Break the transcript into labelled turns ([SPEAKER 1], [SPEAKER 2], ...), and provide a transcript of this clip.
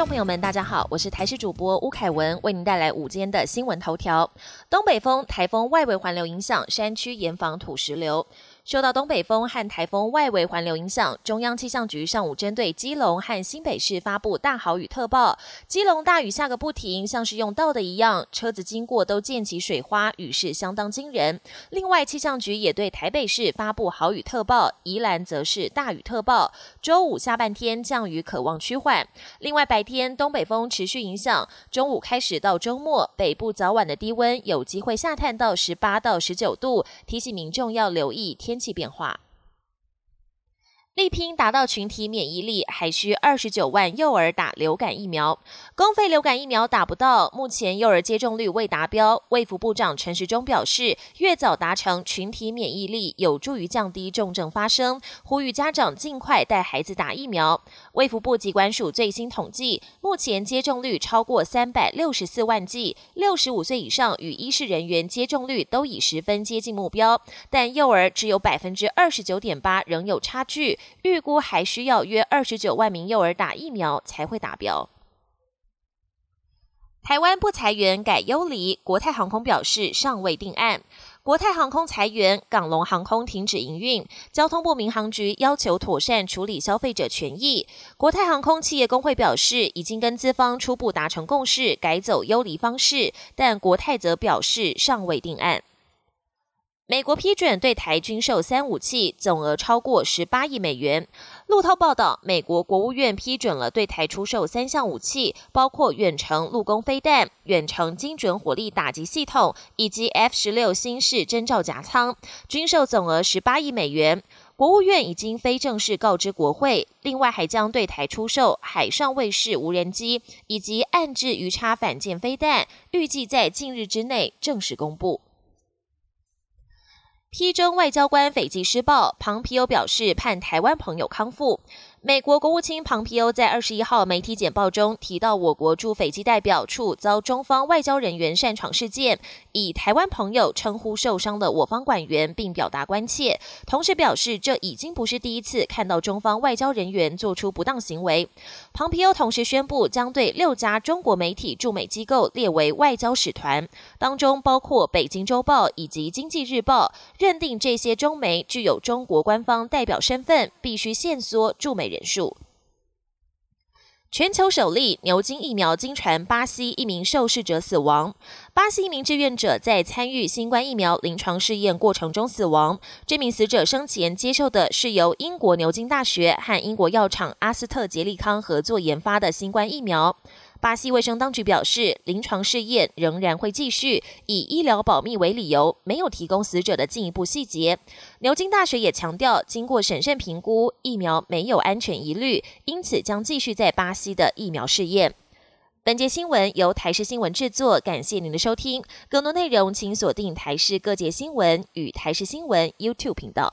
[SPEAKER 1] 众朋友们，大家好，我是台视主播吴凯文，为您带来午间的新闻头条。东北风、台风外围环流影响，山区严防土石流。受到东北风和台风外围环流影响，中央气象局上午针对基隆和新北市发布大豪雨特报。基隆大雨下个不停，像是用倒的一样，车子经过都溅起水花，雨势相当惊人。另外，气象局也对台北市发布豪雨特报，宜兰则是大雨特报。周五下半天降雨可望趋缓。另外，白天东北风持续影响，中午开始到周末，北部早晚的低温有机会下探到十八到十九度，提醒民众要留意。天气变化。力拼达到群体免疫力，还需二十九万幼儿打流感疫苗。公费流感疫苗打不到，目前幼儿接种率未达标。卫福部长陈时中表示，越早达成群体免疫力，有助于降低重症发生，呼吁家长尽快带孩子打疫苗。卫福部疾管署最新统计，目前接种率超过三百六十四万剂，六十五岁以上与医事人员接种率都已十分接近目标，但幼儿只有百分之二十九点八，仍有差距。预估还需要约二十九万名幼儿打疫苗才会达标。台湾不裁员改优离，国泰航空表示尚未定案。国泰航空裁员，港龙航空停止营运，交通部民航局要求妥善处理消费者权益。国泰航空企业工会表示，已经跟资方初步达成共识，改走优离方式，但国泰则表示尚未定案。美国批准对台军售三武器，总额超过十八亿美元。路透报道，美国国务院批准了对台出售三项武器，包括远程陆攻飞弹、远程精准火力打击系统以及 F 十六新式侦照夹舱，军售总额十八亿美元。国务院已经非正式告知国会，另外还将对台出售海上卫士无人机以及暗制鱼叉反舰飞弹，预计在近日之内正式公布。批中外交官斐济施暴，庞皮欧表示盼台湾朋友康复。美国国务卿庞皮欧在二十一号媒体简报中提到，我国驻斐济代表处遭中方外交人员擅闯事件，以台湾朋友称呼受伤的我方管员，并表达关切。同时表示，这已经不是第一次看到中方外交人员做出不当行为。庞皮欧同时宣布，将对六家中国媒体驻美机构列为外交使团，当中包括北京周报以及经济日报。认定这些中媒具有中国官方代表身份，必须限缩驻美人数。全球首例牛津疫苗经传巴西一名受试者死亡，巴西一名志愿者在参与新冠疫苗临床试验过程中死亡。这名死者生前接受的是由英国牛津大学和英国药厂阿斯特杰利康合作研发的新冠疫苗。巴西卫生当局表示，临床试验仍然会继续，以医疗保密为理由，没有提供死者的进一步细节。牛津大学也强调，经过审慎评估，疫苗没有安全疑虑，因此将继续在巴西的疫苗试验。本节新闻由台视新闻制作，感谢您的收听。更多内容请锁定台视各界新闻与台视新闻 YouTube 频道。